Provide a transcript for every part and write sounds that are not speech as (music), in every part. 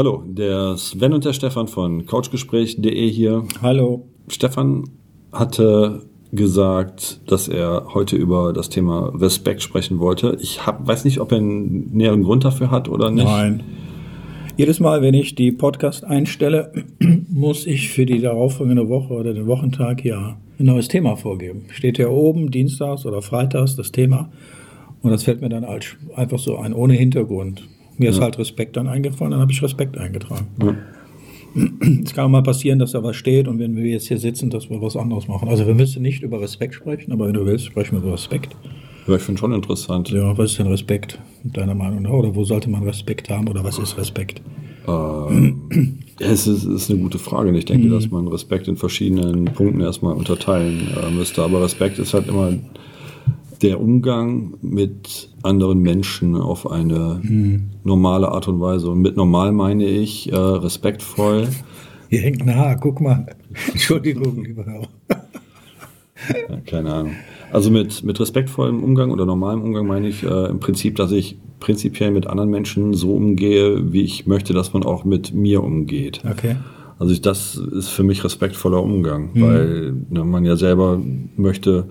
Hallo, der Sven und der Stefan von couchgespräch.de hier. Hallo. Stefan hatte gesagt, dass er heute über das Thema Respekt sprechen wollte. Ich hab, weiß nicht, ob er einen näheren Grund dafür hat oder nicht. Nein. Jedes Mal, wenn ich die Podcast einstelle, (clears throat) muss ich für die darauffolgende Woche oder den Wochentag ja ein neues Thema vorgeben. Steht ja oben, dienstags oder freitags, das Thema. Und das fällt mir dann einfach so ein, ohne Hintergrund. Mir ist halt Respekt dann eingefallen, dann habe ich Respekt eingetragen. Ja. Es kann auch mal passieren, dass da was steht und wenn wir jetzt hier sitzen, dass wir was anderes machen. Also wir müssen nicht über Respekt sprechen, aber wenn du willst, sprechen wir über Respekt. Ja, ich finde schon interessant. Ja, was ist denn Respekt, deiner Meinung nach? Oder wo sollte man Respekt haben oder was ist Respekt? Ähm, es ist, ist eine gute Frage. Ich denke, Mhm. dass man Respekt in verschiedenen Punkten erstmal unterteilen äh, müsste. Aber Respekt ist halt immer der Umgang mit anderen Menschen auf eine Mhm. normale Art und Weise. Und mit normal meine ich äh, respektvoll. Hier hängt ein Haar, guck mal. (laughs) Entschuldigung, lieber Hörer. Ja, keine Ahnung. Also mit, mit respektvollem Umgang oder normalem Umgang meine ich äh, im Prinzip, dass ich prinzipiell mit anderen Menschen so umgehe, wie ich möchte, dass man auch mit mir umgeht. Okay. Also ich, das ist für mich respektvoller Umgang, weil ne, man ja selber möchte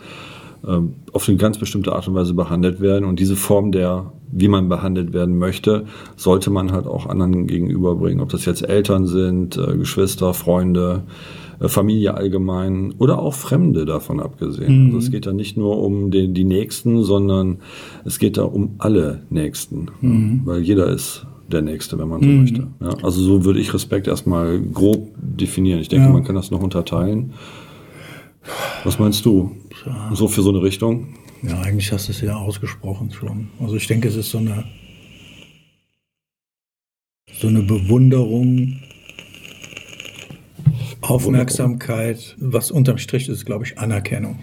ähm, auf eine ganz bestimmte Art und Weise behandelt werden und diese Form der, wie man behandelt werden möchte, sollte man halt auch anderen gegenüberbringen. Ob das jetzt Eltern sind, äh, Geschwister, Freunde, äh, Familie allgemein oder auch Fremde davon abgesehen. Also es geht da nicht nur um den, die Nächsten, sondern es geht da um alle Nächsten, ja, weil jeder ist der Nächste, wenn man so möchte. Ja, also so würde ich Respekt erstmal grob definieren. Ich denke, Ja. man kann das noch unterteilen. Was meinst du? So für so eine Richtung? Ja, eigentlich hast du es ja ausgesprochen schon. Also ich denke, es ist so eine, so eine Bewunderung, Aufmerksamkeit. Was unterm Strich ist, glaube ich, Anerkennung.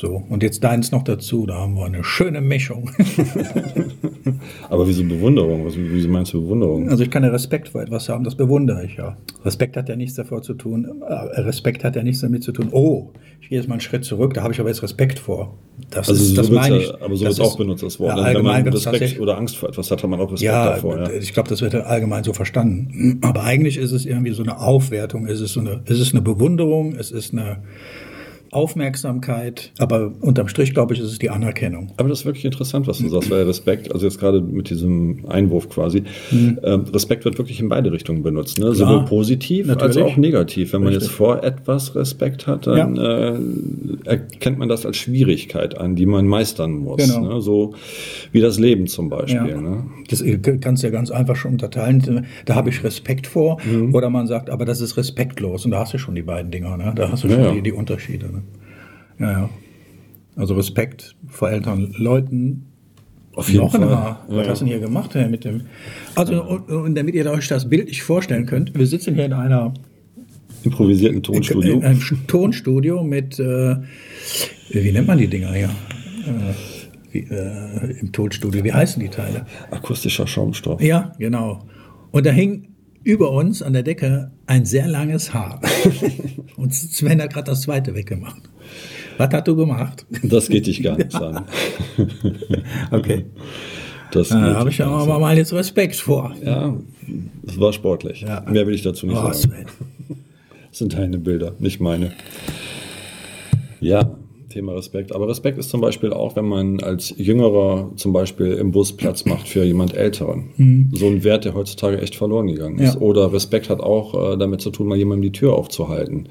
So, und jetzt deins noch dazu, da haben wir eine schöne Mischung. (laughs) Aber wieso Bewunderung? Was, wie meinst du Bewunderung? Also ich kann ja Respekt vor etwas haben, das bewundere ich ja. Respekt hat ja nichts davor zu tun, äh, Respekt hat ja nichts damit zu tun, oh, ich gehe jetzt mal einen Schritt zurück, da habe ich aber jetzt Respekt vor. Das Also ist, so das meine ja, ich. aber so wird auch benutzt, das Wort. Ja, Wenn allgemein man Respekt oder Angst vor etwas hat, hat man auch Respekt Ja, davor. Ja. ich glaube, das wird allgemein so verstanden. Aber eigentlich ist es irgendwie so eine Aufwertung, es ist so eine, es ist eine Bewunderung, es ist eine Aufmerksamkeit, aber unterm Strich, glaube ich, ist es die Anerkennung. Aber das ist wirklich interessant, was du sagst, weil Respekt, also jetzt gerade mit diesem Einwurf quasi, Mhm. ähm, Respekt wird wirklich in beide Richtungen benutzt. Ne? Sowohl positiv als natürlich. auch negativ. Wenn man Richtig. jetzt vor etwas Respekt hat, dann äh, erkennt man das als Schwierigkeit an, die man meistern muss. Genau. Ne? So wie das Leben zum Beispiel. Ja. Ne? Das äh, kannst du ja ganz einfach schon unterteilen. Da habe ich Respekt vor. Mhm. Oder man sagt, aber das ist respektlos. Und da hast du schon die beiden Dinger. Ne? Da hast du Ja, schon ja. Die, die Unterschiede. Ja, ja. Also Respekt vor älteren Leuten. Auf jeden Noch Fall. Ja, Was ja. hast du denn hier gemacht Herr, mit dem? Also, und, und damit ihr euch das bildlich vorstellen könnt, wir sitzen hier in einer Improvisierten Tonstudio. in einem Tonstudio mit, äh, wie nennt man die Dinger hier? Äh, wie, äh, Im Tonstudio, wie heißen die Teile? Akustischer Schaumstoff. Ja, genau. Und da hing über uns an der Decke ein sehr langes Haar. (laughs) Und Sven hat gerade das zweite weggemacht. Was hast du gemacht? Das geht dich gar nichts an. (laughs) Okay. Das Da geht habe ich aber mal jetzt Respekt vor. Ja, es war sportlich. Ja. Mehr will ich dazu nicht Oh, sagen. Sven. (laughs) Das sind deine Bilder, nicht meine. Ja, Thema Respekt. Aber Respekt ist zum Beispiel auch, wenn man als Jüngerer zum Beispiel im Bus Platz macht für jemand Älteren. So ein Wert, der heutzutage echt verloren gegangen ist. Ja. Oder Respekt hat auch äh, damit zu tun, mal jemandem die Tür aufzuhalten.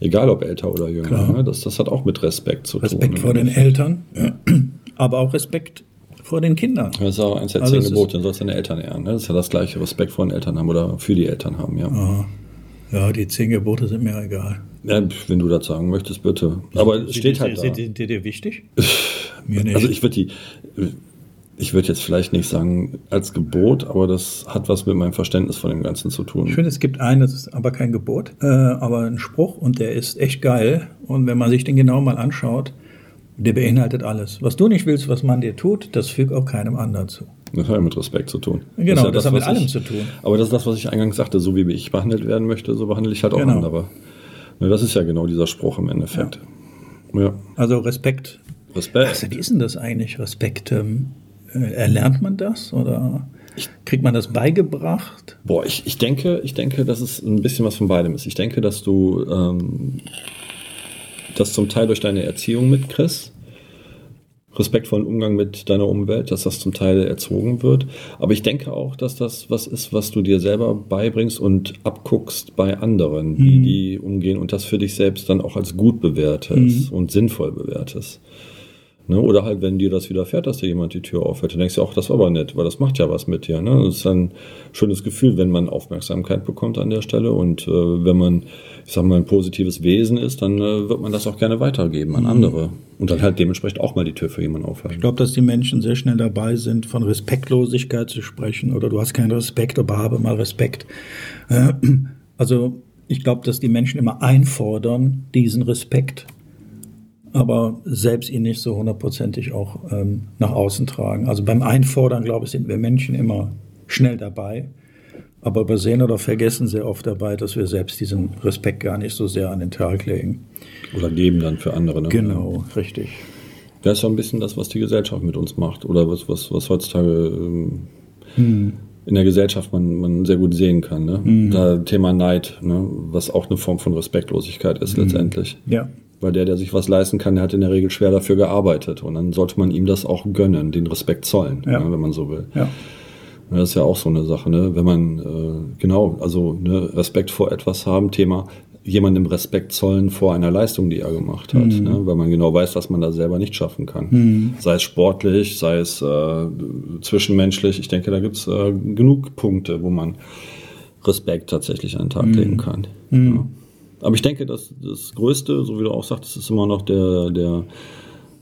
Egal ob älter oder jünger. Ne? Das, das hat auch mit Respekt zu Respekt tun. vor den Eltern, aber auch Respekt vor den Kindern. Das ist auch eins der Also zehn Gebote, du sollst deine Eltern ehren. Ne? Das ist ja das gleiche, Respekt vor den Eltern haben oder für die Eltern haben, ja. Ja, die zehn Gebote sind mir egal. Ja wenn du das sagen möchtest, bitte. Aber es steht halt da. Sind die, die dir wichtig? mir nicht. Also ich würde die, ich würde jetzt vielleicht nicht sagen als Gebot, aber das hat was mit meinem Verständnis von dem Ganzen zu Ich tun. finde, es gibt einen, das ist aber kein Gebot, äh, aber ein Spruch und der ist echt geil. Und wenn man sich den genau mal anschaut, der beinhaltet alles. Was du nicht willst, was man dir tut, das fügt auch keinem anderen zu. Das hat ja mit Respekt zu tun. Genau, ist ja das hat mit was allem ich, zu tun. Aber das ist das, was ich eingangs sagte, so wie ich behandelt werden möchte, so behandle ich halt auch Genau. andere. Ne, das ist ja genau dieser Spruch im Endeffekt. Ja. Also Respekt. Respekt. Also, wie ist denn das eigentlich, Respekt? Ähm, äh, erlernt man das oder? Kriegt man das beigebracht? Boah, ich, ich denke, ich denke, dass es ein bisschen was von beidem ist. Ich denke, dass du ähm, das zum Teil durch deine Erziehung mitkriegst respektvollen Umgang mit deiner Umwelt, dass das zum Teil erzogen wird. Aber ich denke auch, dass das was ist, was du dir selber beibringst und abguckst bei anderen, wie mhm. die umgehen und das für dich selbst dann auch als gut bewertest mhm. und sinnvoll bewertest. Ne? Oder halt, wenn dir das widerfährt, dass dir jemand die Tür aufhört, dann denkst du auch, das war aber nett, weil das macht ja was mit dir. Ne? Das ist ein schönes Gefühl, wenn man Aufmerksamkeit bekommt an der Stelle und äh, wenn man, ich sag mal, ein positives Wesen ist, dann äh, wird man das auch gerne weitergeben an mhm. andere. Und dann halt dementsprechend auch mal die Tür für jemanden aufhalten. Ich glaube, dass die Menschen sehr schnell dabei sind, von Respektlosigkeit zu sprechen oder du hast keinen Respekt, aber habe mal Respekt. Äh, also ich glaube, dass die Menschen immer einfordern, diesen Respekt aber selbst ihn nicht so hundertprozentig auch ähm, nach außen tragen. Also beim Einfordern, glaube ich, sind wir Menschen immer schnell dabei, aber übersehen oder vergessen sehr oft dabei, dass wir selbst diesen Respekt gar nicht so sehr an den Tag legen. Oder geben dann für andere. Ne? Genau, richtig. Das ist ja ein bisschen das, was die Gesellschaft mit uns macht oder was, was, was heutzutage ähm, hm. in der Gesellschaft man, man sehr gut sehen kann. Ne? Hm. Da Thema Neid, ne? was auch eine Form von Respektlosigkeit ist hm. letztendlich. Ja, weil der, der sich was leisten kann, der hat in der Regel schwer dafür gearbeitet. Und dann sollte man ihm das auch gönnen, den Respekt zollen, ja. ne, wenn man so will. Ja. Das ist ja auch so eine Sache, ne? Wenn man, äh, genau, also ne, Respekt vor etwas haben, Thema jemandem Respekt zollen vor einer Leistung, die er gemacht hat, mhm. ne? weil man genau weiß, dass man das selber nicht schaffen kann. Mhm. Sei es sportlich, sei es äh, zwischenmenschlich. Ich denke, da gibt's äh, genug Punkte, wo man Respekt tatsächlich an den Tag mhm. legen kann. Mhm. Ja. Aber ich denke, dass das Größte, so wie du auch sagtest, ist immer noch der, der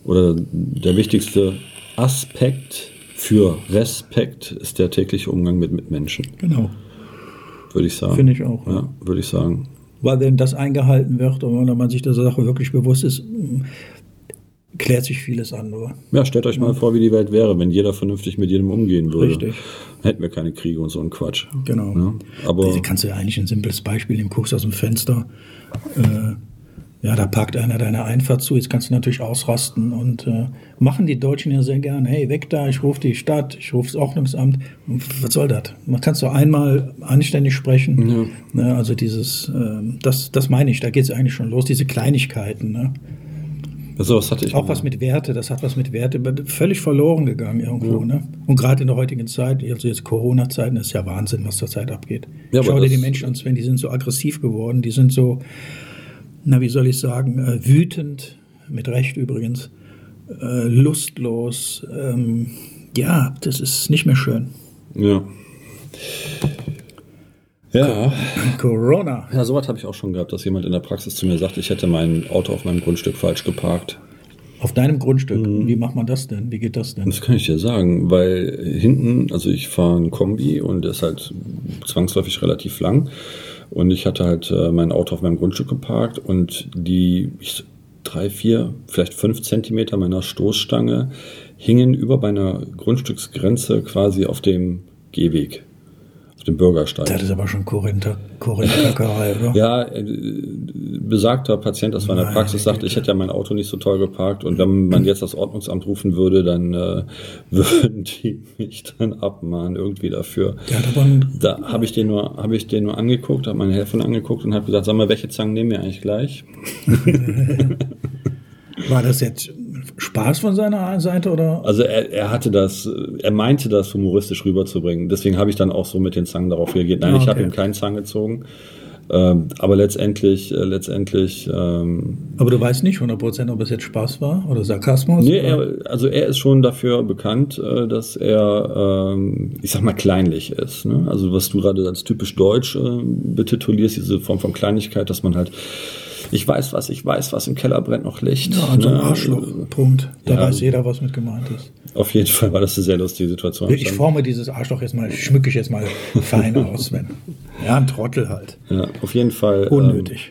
oder der wichtigste Aspekt für Respekt ist der tägliche Umgang mit Mitmenschen. Genau. Würde ich sagen. Finde ich auch. Ja, ja würde ich sagen. Weil wenn das eingehalten wird und wenn man sich der Sache wirklich bewusst ist, klärt sich vieles andere. Ja, stellt euch mal vor, wie die Welt wäre, wenn jeder vernünftig mit jedem umgehen würde. Richtig. Hätten wir keine Kriege und so einen Quatsch. Genau. Ja, aber also kannst du ja eigentlich ein simples Beispiel nehmen. Guckst aus dem Fenster, äh, ja, da parkt einer deine Einfahrt zu, jetzt kannst du natürlich ausrasten und äh, machen die Deutschen ja sehr gerne. Hey, weg da, ich rufe die Stadt, ich rufe das Ordnungsamt. Was soll das? Man kann so einmal anständig sprechen. Ja. Ne, also dieses, äh, das, das meine ich, da geht es eigentlich schon los, diese Kleinigkeiten. Ne? Also was hatte ich auch was mit Werte, das hat was mit Werte, völlig verloren gegangen irgendwo. Ja. Ne? Und gerade in der heutigen Zeit, also jetzt Corona-Zeiten, ist ja Wahnsinn, was zurzeit abgeht. Ja, Schau dir die Menschen an, Sven, die sind so aggressiv geworden, die sind so, na wie soll ich sagen, äh, wütend, mit Recht übrigens, äh, lustlos. Ähm, ja, das ist nicht mehr schön. Ja. Ja. Corona. Ja, sowas habe ich auch schon gehabt, dass jemand in der Praxis zu mir sagt, ich hätte mein Auto auf meinem Grundstück falsch geparkt. Auf deinem Grundstück? Mhm. Wie macht man das denn? Wie geht das denn? Das kann ich dir sagen, weil hinten, also ich fahre ein Kombi und der ist halt zwangsläufig relativ lang. Und ich hatte halt äh, mein Auto auf meinem Grundstück geparkt und die ich, drei, vier, vielleicht fünf Zentimeter meiner Stoßstange hingen über meiner Grundstücksgrenze quasi auf dem Gehweg dem Bürgersteig. Das ist aber schon Korinther, Korintherkackerei, oder? ja, äh, besagter Patient, das war in der Praxis, sagte, ich hätte ja mein Auto nicht so toll geparkt und wenn man jetzt das Ordnungsamt rufen würde, dann äh, (laughs) würden die mich dann abmahnen irgendwie dafür. Da habe ich den nur, habe ich den nur angeguckt, habe meine Helferin angeguckt und habe gesagt, sag mal, welche Zangen nehmen wir eigentlich gleich? (laughs) War das jetzt Spaß von seiner Seite oder? Also er, er hatte das, er meinte das humoristisch rüberzubringen. Deswegen habe ich dann auch so mit den Zangen darauf reagiert. Nein, okay. ich habe ihm keinen Zang gezogen. Ähm, aber letztendlich, äh, letztendlich. Ähm, aber du weißt nicht 100%, ob es jetzt Spaß war oder Sarkasmus? Nee, er, also er ist schon dafür bekannt, äh, dass er, ähm, ich sag mal, kleinlich ist. Ne? Also was du gerade als typisch deutsch äh, betitulierst, diese Form von Kleinlichkeit, dass man halt ich weiß was, ich weiß was, im Keller brennt noch Licht. Ja, also ne? Arschloch, Punkt. Da ja, weiß jeder, was mit gemeint ist. Auf jeden Fall war das eine sehr lustige Situation. Ich forme dieses Arschloch jetzt mal, schmücke ich jetzt mal fein aus, wenn. Ja, ein Trottel halt. Ja, auf jeden Fall. Unnötig.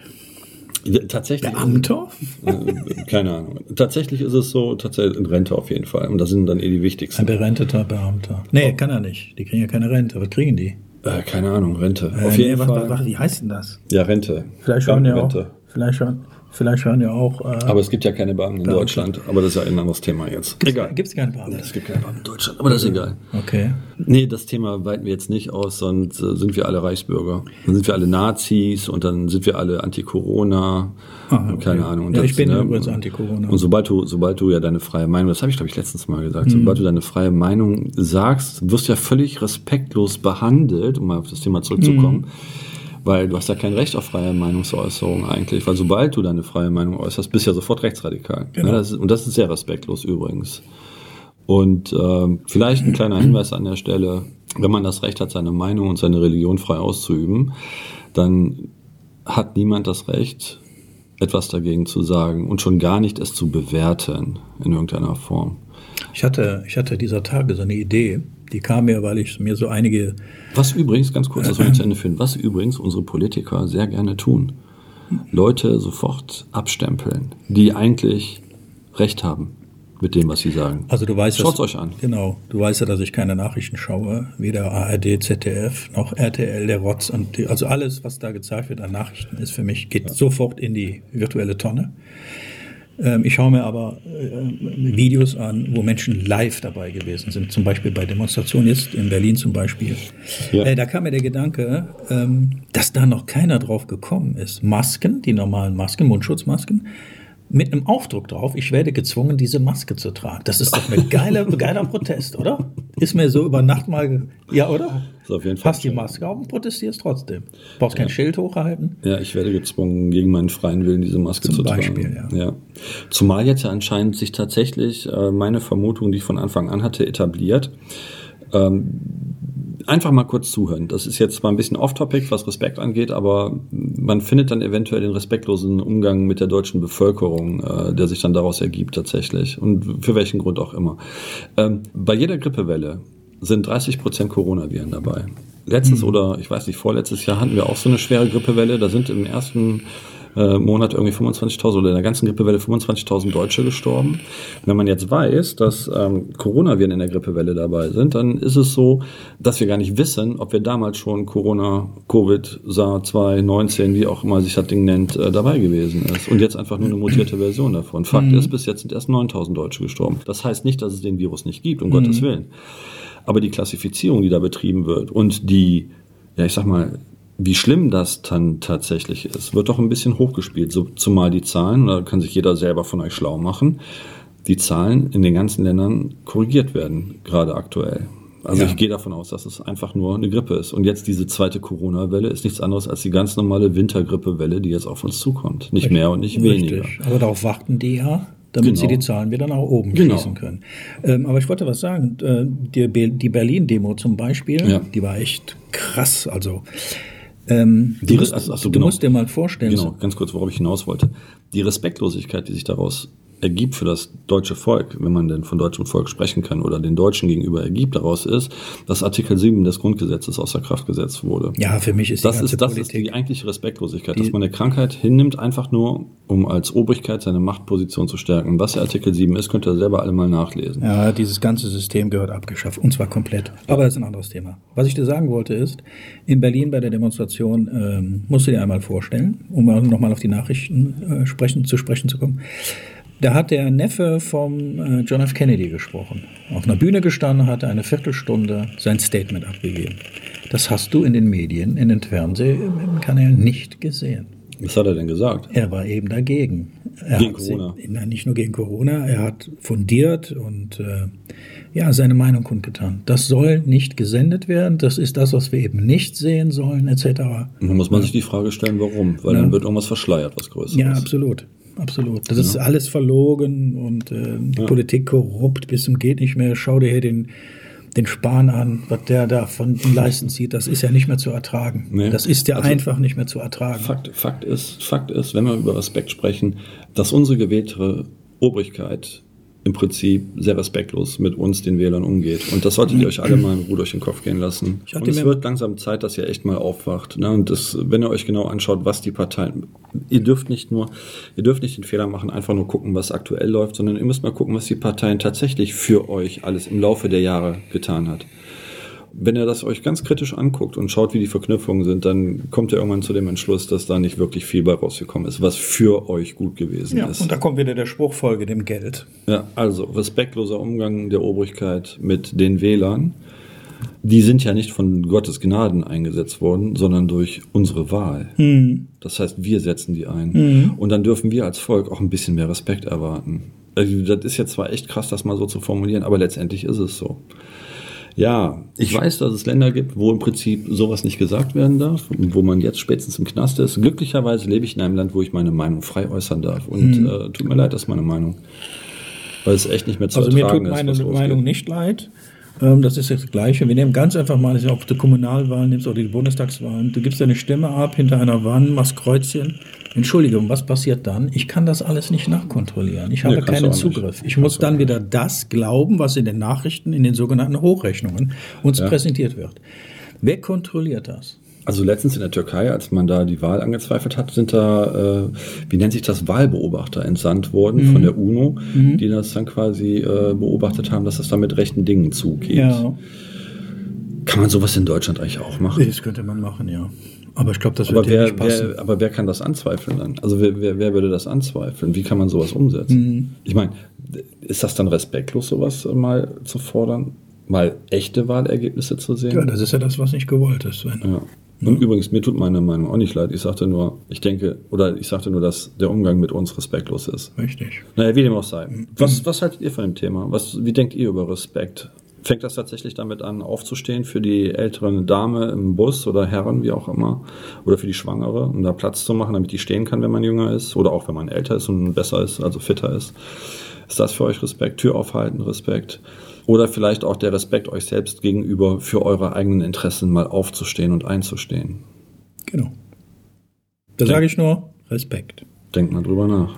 Ähm, tatsächlich. Beamter? Äh, keine Ahnung. Tatsächlich ist es so, tatsächlich in Rente auf jeden Fall. Und das sind dann eh die wichtigsten. Ein berenteter Beamter. Nee, kann er nicht. Die kriegen ja keine Rente. Was kriegen die? Äh, keine Ahnung, Rente. Äh, auf jeden nee, Fall. Was, was, wie heißt denn das? Ja, Rente. Vielleicht schon ja auch. Vielleicht schon. Vielleicht hören ja auch. Äh, aber es gibt ja keine Beamten in Deutschland. Aber das ist ja ein anderes Thema jetzt. Gibt's, egal. Gibt es keine Beamten? Es gibt keine Beamten in Deutschland. Aber das ist egal. Okay. Nee, das Thema weiten wir jetzt nicht aus, sonst äh, sind wir alle Reichsbürger. Dann sind wir alle Nazis und dann sind wir alle Anti-Corona. Ah, okay. Keine Ahnung. Und ja, ich bin ne, übrigens Anti-Corona. Und sobald du, sobald du ja deine freie Meinung, das habe ich glaube ich letztens mal gesagt, mhm. sobald du deine freie Meinung sagst, wirst du ja völlig respektlos behandelt, um mal auf das Thema zurückzukommen. Mhm weil du hast ja kein Recht auf freie Meinungsäußerung eigentlich, weil sobald du deine freie Meinung äußerst, bist du ja sofort rechtsradikal. Genau. Ja, das ist, und das ist sehr respektlos übrigens. Und äh, vielleicht ein kleiner Hinweis an der Stelle, wenn man das Recht hat, seine Meinung und seine Religion frei auszuüben, dann hat niemand das Recht, etwas dagegen zu sagen und schon gar nicht es zu bewerten in irgendeiner Form. Ich hatte, ich hatte dieser Tage so eine Idee, die kam mir, weil ich mir so einige. Was übrigens, ganz kurz, das soll ich zu (clears throat) Ende führen, was übrigens unsere Politiker sehr gerne tun. Leute sofort abstempeln, die eigentlich Recht haben mit dem, was sie sagen. Also du weißt, Schaut euch an. Genau, du weißt ja, dass ich keine Nachrichten schaue, weder ARD, ZDF noch RTL, der Rotz und die, also alles, was da gezeigt wird an Nachrichten, ist für mich geht ja. sofort in die virtuelle Tonne. Ähm, ich schaue mir aber äh, Videos an, wo Menschen live dabei gewesen sind, zum Beispiel bei Demonstrationen jetzt in Berlin zum Beispiel. Ja. Äh, da kam mir der Gedanke, ähm, dass da noch keiner drauf gekommen ist. Masken, die normalen Masken, Mundschutzmasken, mit einem Aufdruck drauf, ich werde gezwungen, diese Maske zu tragen. Das ist doch ein geiler, geiler Protest, oder? Ist mir so über Nacht mal, ja, oder? Ist auf jeden Fall. Hast die Maske auf und protestierst trotzdem. Brauchst ja. kein Schild hochhalten. Ja, ich werde gezwungen, gegen meinen freien Willen diese Maske Zum zu Beispiel, tragen. Ja. ja. Zumal jetzt ja anscheinend sich tatsächlich äh, meine Vermutung, die ich von Anfang an hatte, etabliert. Ähm, einfach mal kurz zuhören. Das ist jetzt zwar ein bisschen off-topic, was Respekt angeht, aber man findet dann eventuell den respektlosen Umgang mit der deutschen Bevölkerung, äh, der sich dann daraus ergibt tatsächlich. Und für welchen Grund auch immer. Ähm, bei jeder Grippewelle sind 30 Prozent Coronaviren dabei. Letztes mhm. oder ich weiß nicht, vorletztes Jahr hatten wir auch so eine schwere Grippewelle. Da sind im ersten äh, Monat irgendwie 25.000 oder in der ganzen Grippewelle 25.000 Deutsche gestorben. Wenn man jetzt weiß, dass ähm, Coronaviren in der Grippewelle dabei sind, dann ist es so, dass wir gar nicht wissen, ob wir damals schon Corona, Covid, SARS-2, 19, wie auch immer sich das Ding nennt, äh, dabei gewesen ist. Und jetzt einfach nur eine mutierte Version davon. Fakt mhm. ist, bis jetzt sind erst 9.000 Deutsche gestorben. Das heißt nicht, dass es den Virus nicht gibt, um mhm. Gottes Willen. Aber die Klassifizierung, die da betrieben wird und die, ja, ich sag mal, wie schlimm das dann tatsächlich ist, wird doch ein bisschen hochgespielt. So, zumal die Zahlen, da kann sich jeder selber von euch schlau machen, die Zahlen in den ganzen Ländern korrigiert werden, gerade aktuell. Also ja. ich gehe davon aus, dass es einfach nur eine Grippe ist. Und jetzt diese zweite Corona-Welle ist nichts anderes als die ganz normale Wintergrippe-Welle, die jetzt auf uns zukommt. Nicht mehr und nicht weniger. Richtig. Aber darauf warten die ja, damit genau. sie die Zahlen wieder nach oben genau. schließen können. Ähm, aber ich wollte was sagen. Äh, die, die Berlin-Demo zum Beispiel, ja. die war echt krass. Also ähm, die, du, musst, also, du genau. musst dir mal vorstellen. Genau, ganz kurz, worauf ich hinaus wollte. Die Respektlosigkeit, die sich daraus ergibt für das deutsche Volk, wenn man denn von deutschem Volk sprechen kann oder den Deutschen gegenüber ergibt daraus ist, dass Artikel 7 des Grundgesetzes außer Kraft gesetzt wurde. Ja, für mich ist das ist das ist die eigentliche Respektlosigkeit, die, dass man eine Krankheit hinnimmt einfach nur, um als Obrigkeit seine Machtposition zu stärken. Was der Artikel 7 ist, könnt ihr selber alle mal nachlesen. Ja, dieses ganze System gehört abgeschafft und zwar komplett. Aber das ist ein anderes Thema. Was ich dir sagen wollte ist, in Berlin bei der Demonstration ähm, musst du dir einmal vorstellen, um nochmal auf die Nachrichten äh, sprechen, zu sprechen zu kommen. Da hat der Neffe vom äh, John F. Kennedy gesprochen. Auf einer Bühne gestanden, hat eine Viertelstunde sein Statement abgegeben. Das hast du in den Medien, in den Fernsehkanälen nicht gesehen. Was hat er denn gesagt? Er war eben dagegen. Er gegen Corona? Sie, nein, nicht nur gegen Corona. Er hat fundiert und äh, ja, seine Meinung kundgetan. Das soll nicht gesendet werden. Das ist das, was wir eben nicht sehen sollen, etc. Nun muss man sich die Frage stellen, warum? Weil ja. dann wird irgendwas verschleiert, was Größeres. Ja, absolut absolut. Das ja. ist alles verlogen und äh, die ja. Politik korrupt bis zum geht nicht mehr. Schau dir hier den, den Spahn an, was der da von den Leisten zieht. Das ist ja nicht mehr zu ertragen. Nee. Das ist ja also, einfach nicht mehr zu ertragen. Fakt, Fakt, ist, Fakt ist, wenn wir über Respekt sprechen, dass unsere gewählte Obrigkeit im Prinzip sehr respektlos mit uns, den Wählern, umgeht. Und das solltet ihr euch alle mal in Ruhe durch den Kopf gehen lassen. Und es wird langsam Zeit, dass ihr echt mal aufwacht. Ne? Und das, wenn ihr euch genau anschaut, was die Parteien, ihr dürft nicht nur, ihr dürft nicht den Fehler machen, einfach nur gucken, was aktuell läuft, sondern ihr müsst mal gucken, was die Parteien tatsächlich für euch alles im Laufe der Jahre getan hat. Wenn ihr das euch ganz kritisch anguckt und schaut, wie die Verknüpfungen sind, dann kommt ihr irgendwann zu dem Entschluss, dass da nicht wirklich viel bei rausgekommen ist, was für euch gut gewesen Ja, ist. und da kommt wieder der Spruchfolge dem Geld. Ja, also respektloser Umgang der Obrigkeit mit den Wählern. Die sind ja nicht von Gottes Gnaden eingesetzt worden, sondern durch unsere Wahl. Das heißt, wir setzen die ein. Und dann dürfen wir als Volk auch ein bisschen mehr Respekt erwarten. Also, das ist jetzt zwar echt krass, das mal so zu formulieren, aber letztendlich ist es so. Ja, ich weiß, dass es Länder gibt, wo im Prinzip sowas nicht gesagt werden darf, wo man jetzt spätestens im Knast ist. Glücklicherweise lebe ich in einem Land, wo ich meine Meinung frei äußern darf. Und äh, tut mir leid, das ist meine Meinung. Weil es echt nicht mehr zu Also mir tut ertragen meine ist, was losgeht. Meinung nicht leid. Ähm, Das ist das Gleiche. Wir nehmen ganz einfach mal, ob du Kommunalwahlen nimmst oder die Bundestagswahlen. Du gibst deine Stimme ab hinter einer Wand, machst Kreuzchen. Entschuldigung, was passiert dann? Ich kann das alles nicht nachkontrollieren. Ich habe Nee, keinen. Zugriff. Ich muss dann wieder das glauben, was in den Nachrichten, in den sogenannten Hochrechnungen uns präsentiert wird. Wer kontrolliert das? Also letztens in der Türkei, als man da die Wahl angezweifelt hat, sind da, äh, wie nennt sich das, Wahlbeobachter entsandt worden Mhm. von der UNO, die das dann quasi äh, beobachtet haben, dass es da mit rechten Dingen zugeht. Kann man sowas in Deutschland eigentlich auch machen? das könnte man machen, ja. Aber ich glaube, das Aber wird dir wer, nicht passen. wer, aber wer kann das anzweifeln dann? Also wer, wer, wer würde das anzweifeln? Wie kann man sowas umsetzen? Mhm. Ich meine, ist das dann respektlos, sowas mal zu fordern? Mal echte Wahlergebnisse zu sehen? ja, das ist ja das, was nicht gewollt ist. Sven. Ja. Und übrigens, mir tut meine Meinung auch nicht leid. Ich sagte nur, ich denke, oder ich sagte nur, dass der Umgang mit uns respektlos ist. Richtig. Naja, wie dem auch sei. Was, was haltet ihr von dem Thema? Was, wie denkt ihr über Respekt? Fängt das tatsächlich damit an, aufzustehen für die ältere Dame im Bus oder Herren, wie auch immer, oder für die Schwangere, um da Platz zu machen, damit die stehen kann, wenn man jünger ist, oder auch wenn man älter ist und besser ist, also fitter ist? Ist das für euch Respekt? Tür aufhalten, Respekt? Oder vielleicht auch der Respekt euch selbst gegenüber, für eure eigenen Interessen mal aufzustehen und einzustehen? Genau. Da sage ich nur Respekt. Denkt mal drüber nach.